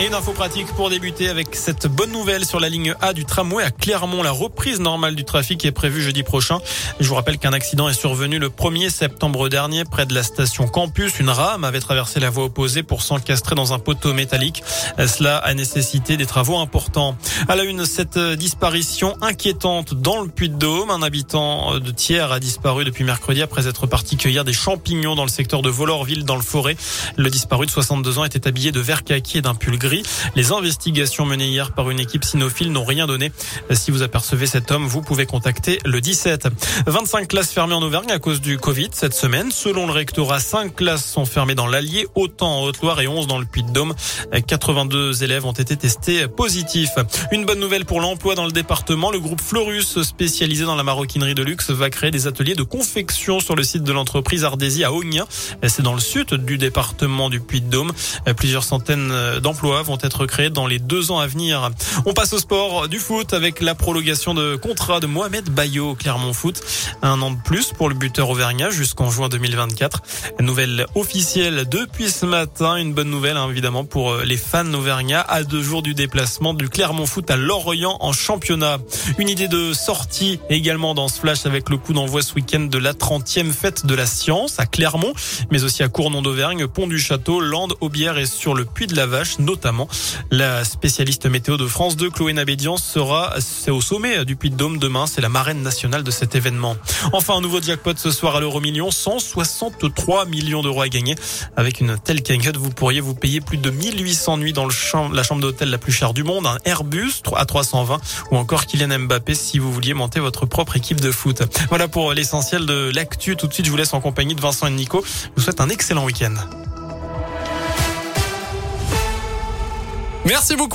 Et une info pratique pour débuter avec cette bonne nouvelle sur la ligne A du tramway à Clermont. La reprise normale du trafic est prévue jeudi prochain. Je vous rappelle qu'un accident est survenu le 1er septembre dernier près de la station Campus. Une rame avait traversé la voie opposée pour s'encastrer dans un poteau métallique. Cela a nécessité des travaux importants. À la une, cette disparition inquiétante dans le Puy-de-Dôme. Un habitant de Thiers a disparu depuis mercredi après être parti cueillir des champignons dans le secteur de Volorville dans le forêt. Le disparu de 62 ans était habillé de vert kaki et d'un pull gris. Les investigations menées hier par une équipe cynophile n'ont rien donné. Si vous apercevez cet homme, vous pouvez contacter le 17. 25 classes fermées en Auvergne à cause du Covid cette semaine. Selon le rectorat, 5 classes sont fermées dans l'Allier, autant en Haute-Loire et 11 dans le Puy-de-Dôme. 82 élèves ont été testés positifs. Une bonne nouvelle pour l'emploi dans le département. Le groupe Florus, spécialisé dans la maroquinerie de luxe, va créer des ateliers de confection sur le site de l'entreprise Ardésie à Ognin. C'est dans le sud du département du Puy-de-Dôme. Plusieurs centaines d'emplois vont être créés dans les deux ans à venir. On passe au sport du foot avec la prolongation de contrat de Mohamed Bayo au Clermont Foot. Un an de plus pour le buteur auvergnat jusqu'en juin 2024. Nouvelle officielle depuis ce matin. Une bonne nouvelle hein, évidemment pour euh, les fans auvergnats à deux jours du déplacement du Clermont Foot à Lorient en championnat. Une idée de sortie également dans ce flash avec le coup d'envoi ce week-end de la 30e fête de la science à Clermont, mais aussi à Cournon d'Auvergne, Pont du Château, Landes, Aubière et sur le Puy de la Vache notamment. La spécialiste météo de France 2, Chloé Nabédian, sera au sommet du Puy-de-Dôme demain. C'est la marraine nationale de cet événement. Enfin, un nouveau jackpot ce soir à l'euro million. 163 millions d'euros à gagner. Avec une telle cagnotte, vous pourriez vous payer plus de 1800 nuits dans la chambre d'hôtel la plus chère du monde, un Airbus à 320 ou encore Kylian Mbappé si vous vouliez monter votre propre équipe de foot. Voilà pour l'essentiel de l'actu. Tout de suite, je vous laisse en compagnie de Vincent et Nico. Je vous souhaite un excellent week-end. Merci beaucoup.